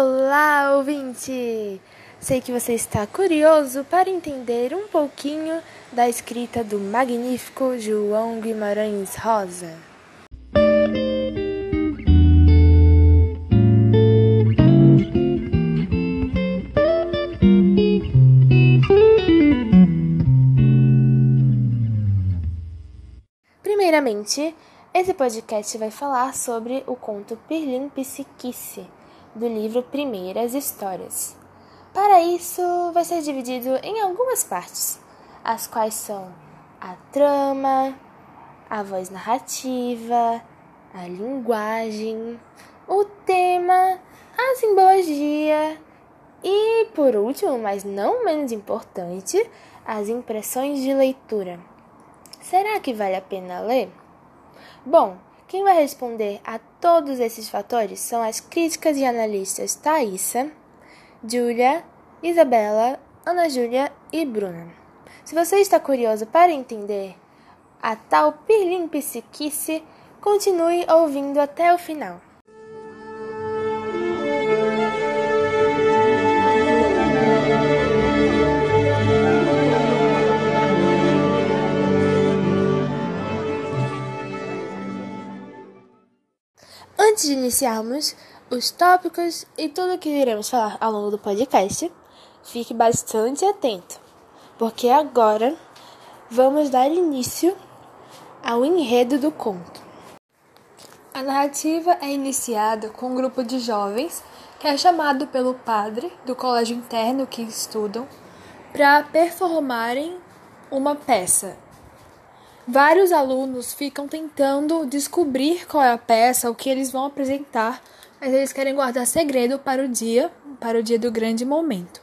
Olá, ouvinte! Sei que você está curioso para entender um pouquinho da escrita do magnífico João Guimarães Rosa. Primeiramente, esse podcast vai falar sobre o conto Pirlim Psiquice, do livro Primeiras Histórias. Para isso, vai ser dividido em algumas partes, as quais são a trama, a voz narrativa, a linguagem, o tema, a simbologia e, por último, mas não menos importante, as impressões de leitura. Será que vale a pena ler? Bom, quem vai responder a todos esses fatores são as críticas e analistas Thaisa, Júlia, Isabela, Ana Júlia e Bruna. Se você está curioso para entender a tal pirlim psiquice, continue ouvindo até o final. Antes de iniciarmos os tópicos e tudo o que iremos falar ao longo do podcast, fique bastante atento, porque agora vamos dar início ao enredo do conto. A narrativa é iniciada com um grupo de jovens que é chamado pelo padre do colégio interno que estudam para performarem uma peça Vários alunos ficam tentando descobrir qual é a peça, o que eles vão apresentar, mas eles querem guardar segredo para o dia, para o dia do grande momento.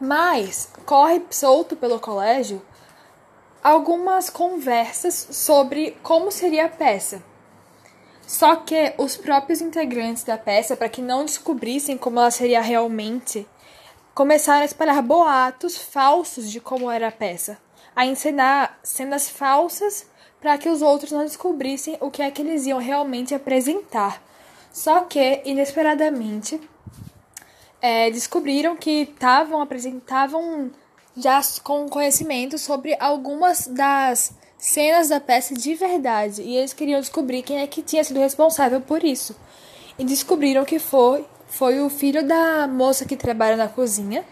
Mas corre solto pelo colégio algumas conversas sobre como seria a peça. Só que os próprios integrantes da peça, para que não descobrissem como ela seria realmente, começaram a espalhar boatos falsos de como era a peça a encenar cenas falsas para que os outros não descobrissem o que é que eles iam realmente apresentar. Só que, inesperadamente, é, descobriram que estavam apresentavam já com conhecimento sobre algumas das cenas da peça de verdade e eles queriam descobrir quem é que tinha sido responsável por isso. E descobriram que foi foi o filho da moça que trabalha na cozinha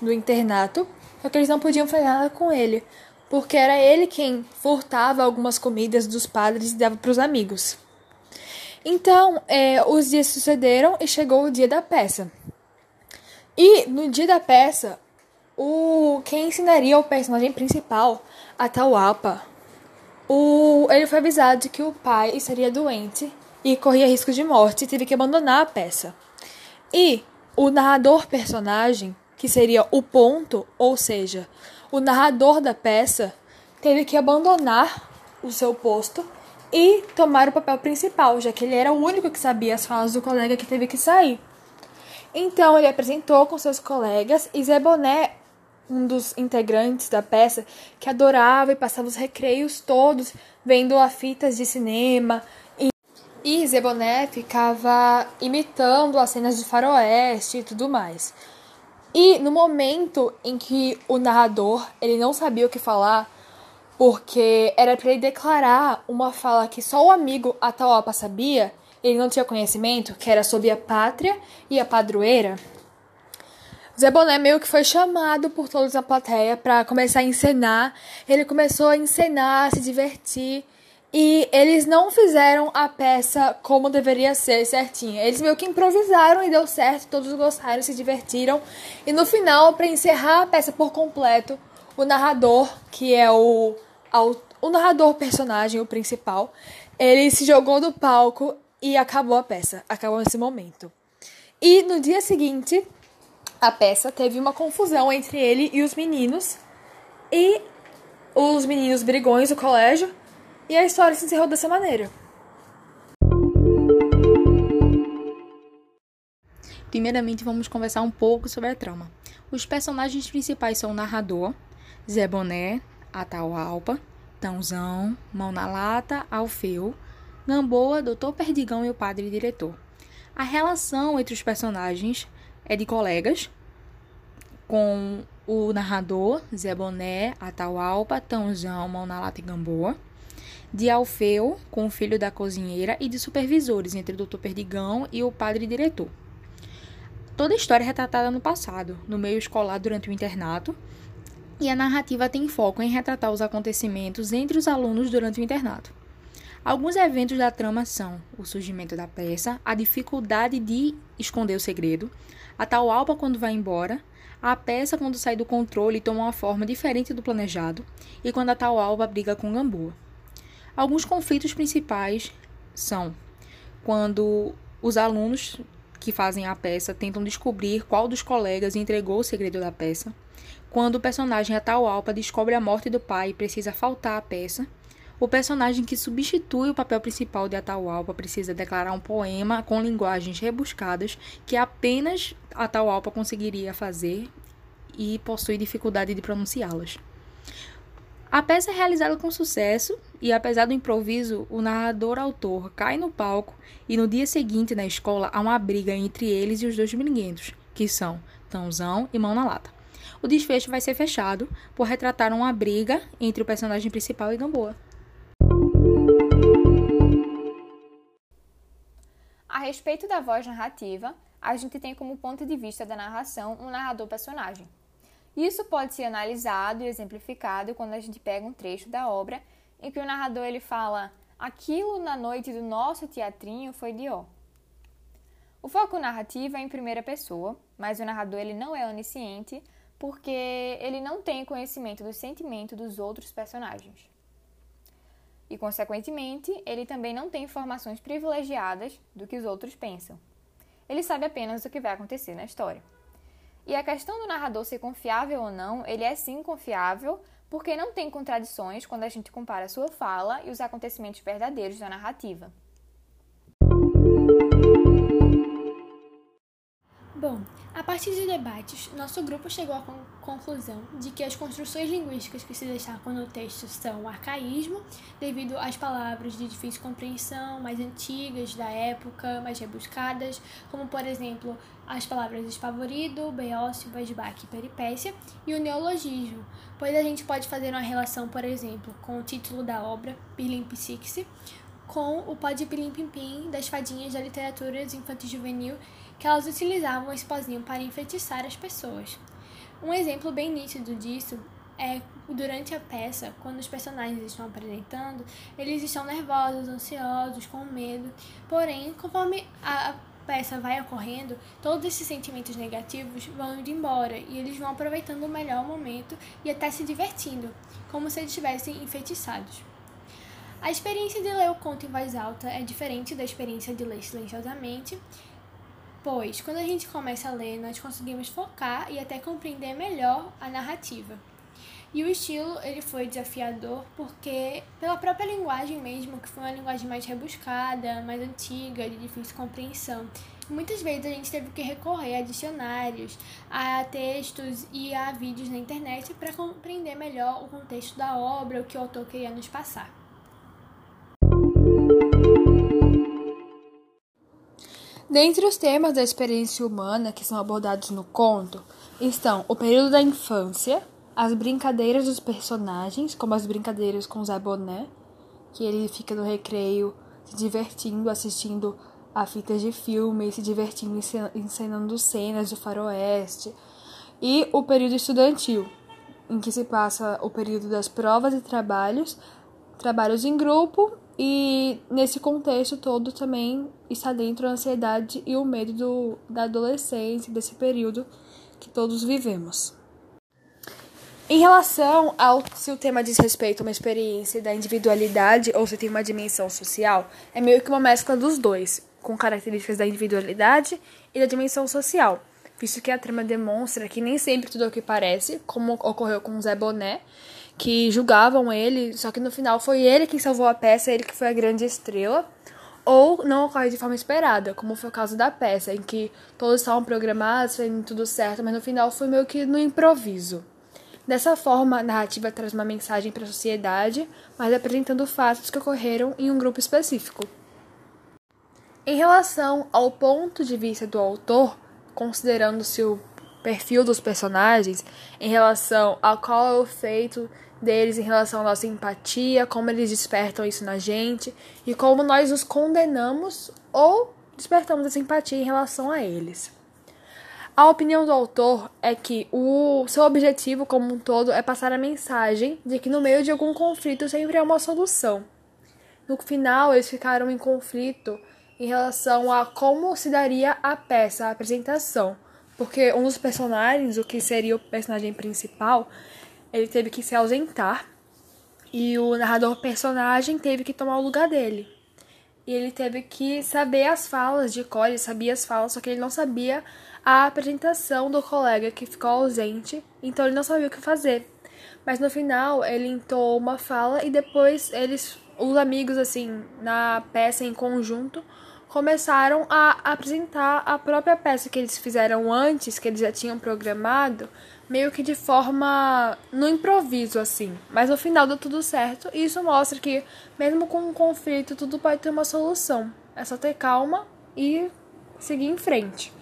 do internato, só que eles não podiam fazer nada com ele, porque era ele quem furtava algumas comidas dos padres e dava para os amigos. Então, é, os dias sucederam e chegou o dia da peça. E no dia da peça, o quem ensinaria o personagem principal, a Tauapa, o, ele foi avisado de que o pai estaria doente e corria risco de morte e teve que abandonar a peça. E o narrador personagem, que seria o ponto, ou seja, o narrador da peça teve que abandonar o seu posto e tomar o papel principal, já que ele era o único que sabia as falas do colega que teve que sair. Então ele apresentou com seus colegas e Zé Boné, um dos integrantes da peça, que adorava e passava os recreios todos vendo a fitas de cinema. E, e Zé Boné ficava imitando as cenas de faroeste e tudo mais. E no momento em que o narrador, ele não sabia o que falar, porque era para ele declarar uma fala que só o amigo Ataopa sabia, ele não tinha conhecimento, que era sobre a pátria e a padroeira. Zé Boné meio que foi chamado por todos na plateia para começar a encenar. Ele começou a encenar, a se divertir. E eles não fizeram a peça como deveria ser, certinha. Eles meio que improvisaram e deu certo, todos gostaram, se divertiram. E no final, para encerrar a peça por completo, o narrador, que é o, o narrador personagem, o principal, ele se jogou do palco e acabou a peça. Acabou nesse momento. E no dia seguinte, a peça teve uma confusão entre ele e os meninos. E os meninos brigões do colégio e a história se encerrou dessa maneira. Primeiramente, vamos conversar um pouco sobre a trama. Os personagens principais são o narrador, Zé Boné, Atahualpa, Tãozão, Mão na Lata, Alfeu, Gamboa, Doutor Perdigão e o Padre Diretor. A relação entre os personagens é de colegas, com o narrador, Zé Boné, Atahualpa, Tãozão, Mão na Lata e Gamboa, de Alfeu, com o filho da cozinheira, e de supervisores, entre o Dr. Perdigão e o padre diretor. Toda a história é retratada no passado, no meio escolar durante o internato, e a narrativa tem foco em retratar os acontecimentos entre os alunos durante o internato. Alguns eventos da trama são o surgimento da peça, a dificuldade de esconder o segredo, a tal alba quando vai embora, a peça, quando sai do controle, toma uma forma diferente do planejado, e quando a tal alba briga com Gamboa. Alguns conflitos principais são quando os alunos que fazem a peça tentam descobrir qual dos colegas entregou o segredo da peça, quando o personagem Atahualpa descobre a morte do pai e precisa faltar à peça, o personagem que substitui o papel principal de Atahualpa precisa declarar um poema com linguagens rebuscadas que apenas Atahualpa conseguiria fazer e possui dificuldade de pronunciá-las. A peça é realizada com sucesso e, apesar do improviso, o narrador-autor cai no palco e no dia seguinte, na escola, há uma briga entre eles e os dois brinquedos, que são Tãozão e Mão na Lata. O desfecho vai ser fechado por retratar uma briga entre o personagem principal e Gamboa. A respeito da voz narrativa, a gente tem como ponto de vista da narração um narrador-personagem. Isso pode ser analisado e exemplificado quando a gente pega um trecho da obra em que o narrador ele fala: "Aquilo na noite do nosso teatrinho foi de ó". O foco narrativo é em primeira pessoa, mas o narrador ele não é onisciente porque ele não tem conhecimento do sentimento dos outros personagens e, consequentemente, ele também não tem informações privilegiadas do que os outros pensam. Ele sabe apenas o que vai acontecer na história. E a questão do narrador ser confiável ou não, ele é sim confiável, porque não tem contradições quando a gente compara sua fala e os acontecimentos verdadeiros da narrativa. Bom, a partir de debates, nosso grupo chegou à conclusão de que as construções linguísticas que se destacam no texto são arcaísmo, devido às palavras de difícil compreensão, mais antigas da época, mais rebuscadas, como por exemplo as palavras espavorido, beócio, basbaque e peripécia, e o neologismo, pois a gente pode fazer uma relação, por exemplo, com o título da obra, Pirlim Psixe, com o Pode Pilim Pim Pim das fadinhas da literatura infantil juvenil que elas utilizavam esse pozinho para enfeitiçar as pessoas. Um exemplo bem nítido disso é durante a peça, quando os personagens estão apresentando, eles estão nervosos, ansiosos, com medo. Porém, conforme a peça vai ocorrendo, todos esses sentimentos negativos vão indo embora e eles vão aproveitando o melhor momento e até se divertindo, como se estivessem enfeitiçados. A experiência de ler o conto em voz alta é diferente da experiência de ler silenciosamente, pois quando a gente começa a ler, nós conseguimos focar e até compreender melhor a narrativa. E o estilo, ele foi desafiador porque pela própria linguagem mesmo, que foi uma linguagem mais rebuscada, mais antiga, de difícil compreensão. Muitas vezes a gente teve que recorrer a dicionários, a textos e a vídeos na internet para compreender melhor o contexto da obra, o que o autor queria nos passar. Dentre os temas da experiência humana que são abordados no conto estão o período da infância, as brincadeiras dos personagens, como as brincadeiras com Zé Boné, que ele fica no recreio se divertindo, assistindo a fitas de filme, se divertindo encenando cenas do faroeste, e o período estudantil, em que se passa o período das provas e trabalhos, trabalhos em grupo e nesse contexto todo também está dentro a ansiedade e o medo do, da adolescência, desse período que todos vivemos. Em relação ao se o tema diz respeito a uma experiência da individualidade ou se tem uma dimensão social, é meio que uma mescla dos dois, com características da individualidade e da dimensão social, visto que a trama demonstra que nem sempre tudo é o que parece, como ocorreu com Zé Boné, que julgavam ele, só que no final foi ele quem salvou a peça, ele que foi a grande estrela. Ou não ocorre de forma esperada, como foi o caso da peça, em que todos estavam programados, fazendo tudo certo, mas no final foi meio que no improviso. Dessa forma, a narrativa traz uma mensagem para a sociedade, mas apresentando fatos que ocorreram em um grupo específico. Em relação ao ponto de vista do autor, considerando-se o perfil dos personagens, em relação a qual é o feito deles em relação à nossa empatia, como eles despertam isso na gente e como nós os condenamos ou despertamos essa empatia em relação a eles. A opinião do autor é que o seu objetivo como um todo é passar a mensagem de que no meio de algum conflito sempre há uma solução. No final, eles ficaram em conflito em relação a como se daria a peça, a apresentação, porque um dos personagens, o que seria o personagem principal, ele teve que se ausentar e o narrador personagem teve que tomar o lugar dele. E ele teve que saber as falas de cor, ele sabia as falas, só que ele não sabia a apresentação do colega que ficou ausente, então ele não sabia o que fazer. Mas no final ele entoou uma fala e depois eles, os amigos assim, na peça em conjunto, começaram a apresentar a própria peça que eles fizeram antes, que eles já tinham programado, meio que de forma no improviso assim. Mas no final deu tudo certo e isso mostra que mesmo com um conflito tudo pode ter uma solução. É só ter calma e seguir em frente.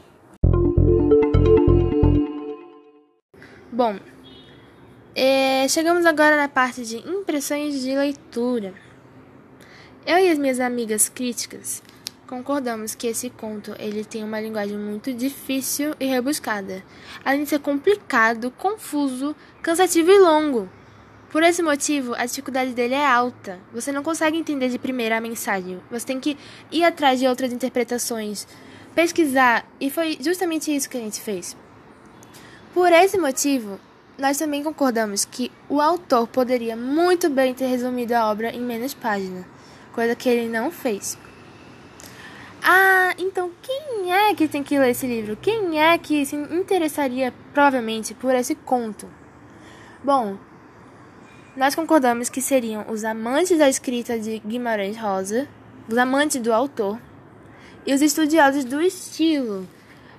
Bom, é, chegamos agora na parte de impressões de leitura. Eu e as minhas amigas críticas concordamos que esse conto ele tem uma linguagem muito difícil e rebuscada, além de ser complicado, confuso, cansativo e longo. Por esse motivo, a dificuldade dele é alta. Você não consegue entender de primeira a mensagem. Você tem que ir atrás de outras interpretações, pesquisar, e foi justamente isso que a gente fez. Por esse motivo, nós também concordamos que o autor poderia muito bem ter resumido a obra em menos páginas, coisa que ele não fez. Ah, então quem é que tem que ler esse livro? Quem é que se interessaria provavelmente por esse conto? Bom, nós concordamos que seriam os amantes da escrita de Guimarães Rosa, os amantes do autor e os estudiosos do estilo.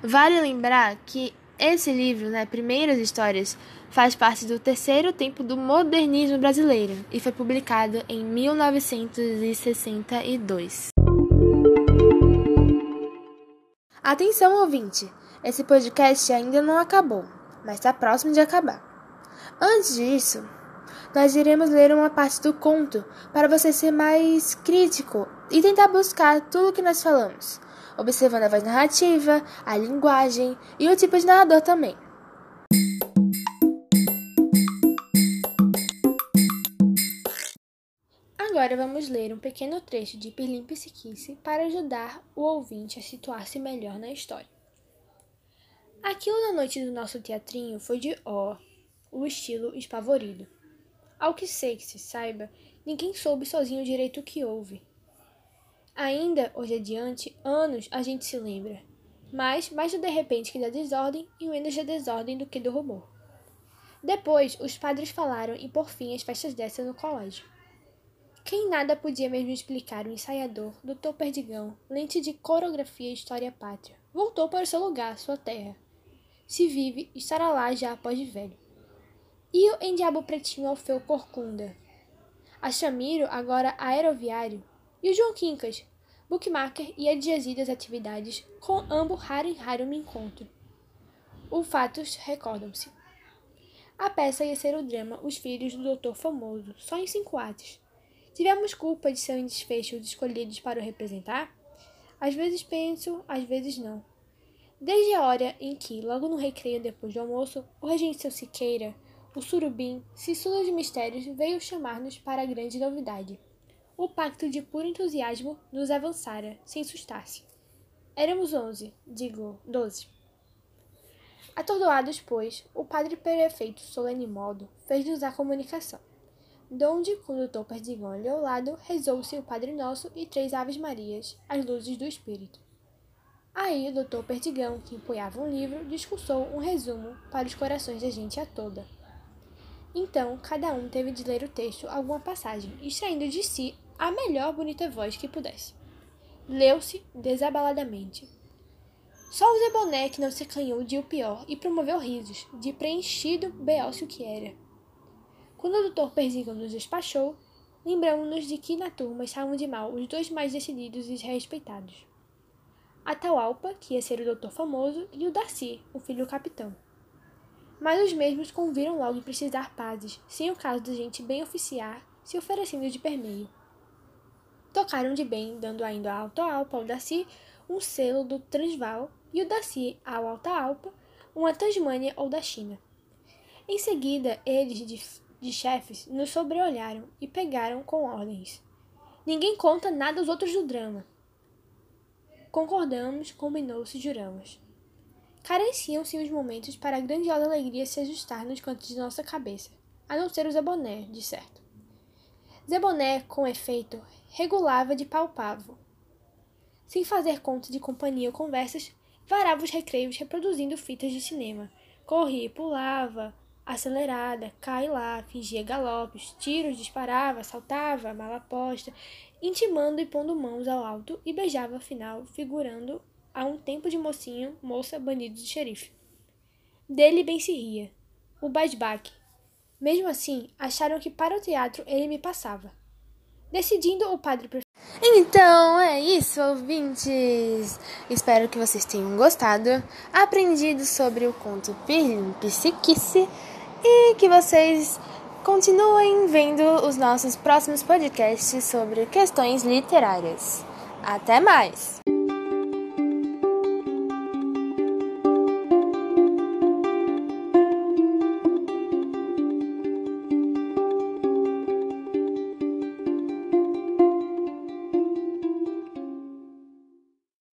Vale lembrar que esse livro, né, Primeiras Histórias, faz parte do terceiro tempo do modernismo brasileiro e foi publicado em 1962. Atenção, ouvinte! Esse podcast ainda não acabou, mas está próximo de acabar. Antes disso, nós iremos ler uma parte do conto para você ser mais crítico e tentar buscar tudo o que nós falamos, observando a voz narrativa, a linguagem e o tipo de narrador também. Agora vamos ler um pequeno trecho de Pirlim Psiquice para ajudar o ouvinte a situar-se melhor na história. Aquilo na noite do nosso teatrinho foi de ó, o estilo espavorido. Ao que sei que se saiba, ninguém soube sozinho direito o que houve. Ainda, hoje adiante, anos a gente se lembra, mas mais do de repente que da desordem e menos da desordem do que do rumor. Depois, os padres falaram e por fim as festas dessa no colégio. Quem nada podia mesmo explicar o ensaiador, Dr. Perdigão, lente de coreografia e história pátria, voltou para o seu lugar, sua terra. Se vive, estará lá já após de velho. E o endiabo pretinho Alfeu Corcunda. A Chamiro, agora aeroviário. E o João Quincas, bookmaker e adjazido às atividades, com ambos raro em raro me encontro. Os fatos recordam-se. A peça ia ser o drama Os Filhos do Doutor Famoso, só em cinco atos Tivemos culpa de seu desfecho escolhidos para o representar? Às vezes penso, às vezes não. Desde a hora em que, logo no recreio depois do almoço, o regente seu Siqueira, o surubim, Cícero de Mistérios, veio chamar-nos para a grande novidade. O pacto de puro entusiasmo nos avançara, sem sustar-se. Éramos onze, digo, doze. Atordoados, pois, o padre prefeito, solene modo, fez-nos a comunicação donde, com o doutor Perdigão ali ao lado, rezou-se o Padre Nosso e três Aves Marias, as luzes do Espírito. Aí o doutor Perdigão, que empunhava um livro, discursou um resumo para os corações da gente a toda. Então, cada um teve de ler o texto alguma passagem, extraindo de si a melhor bonita voz que pudesse. Leu-se desabaladamente. Só o Zé Boné que não se acanhou de o pior e promoveu risos, de preenchido beócio que era. Quando o doutor Persigo nos despachou, lembramos-nos de que na turma estavam de mal os dois mais decididos e respeitados. Atahualpa, que ia ser o doutor famoso, e o Darcy, o filho do capitão. Mas os mesmos conviram logo em precisar pazes, sem o caso da gente bem oficiar se oferecendo de permeio. Tocaram de bem, dando ainda ao Atahualpa ao Darcy um selo do Transvaal e o Darcy ao Atahualpa uma Tasmânia ou da China. Em seguida, eles, de, de chefes, nos sobreolharam e pegaram com ordens. Ninguém conta nada aos outros do drama. Concordamos, combinou-se, juramos. Careciam-se os momentos para a grandiosa alegria se ajustar nos cantos de nossa cabeça, a não ser o Zeboné, de certo. Zeboné, com efeito, regulava de palpável. Sem fazer conta de companhia ou conversas, varava os recreios reproduzindo fitas de cinema. Corria pulava, acelerada, e lá, fingia galopes, tiros, disparava, saltava, mala posta, intimando e pondo mãos ao alto e beijava afinal, figurando a um tempo de mocinho, moça, bandido de xerife. Dele bem se ria. O Basbaque. Mesmo assim, acharam que para o teatro ele me passava. Decidindo o padre então é isso, ouvintes! Espero que vocês tenham gostado, aprendido sobre o conto Pirlim Psiquice e que vocês continuem vendo os nossos próximos podcasts sobre questões literárias. Até mais!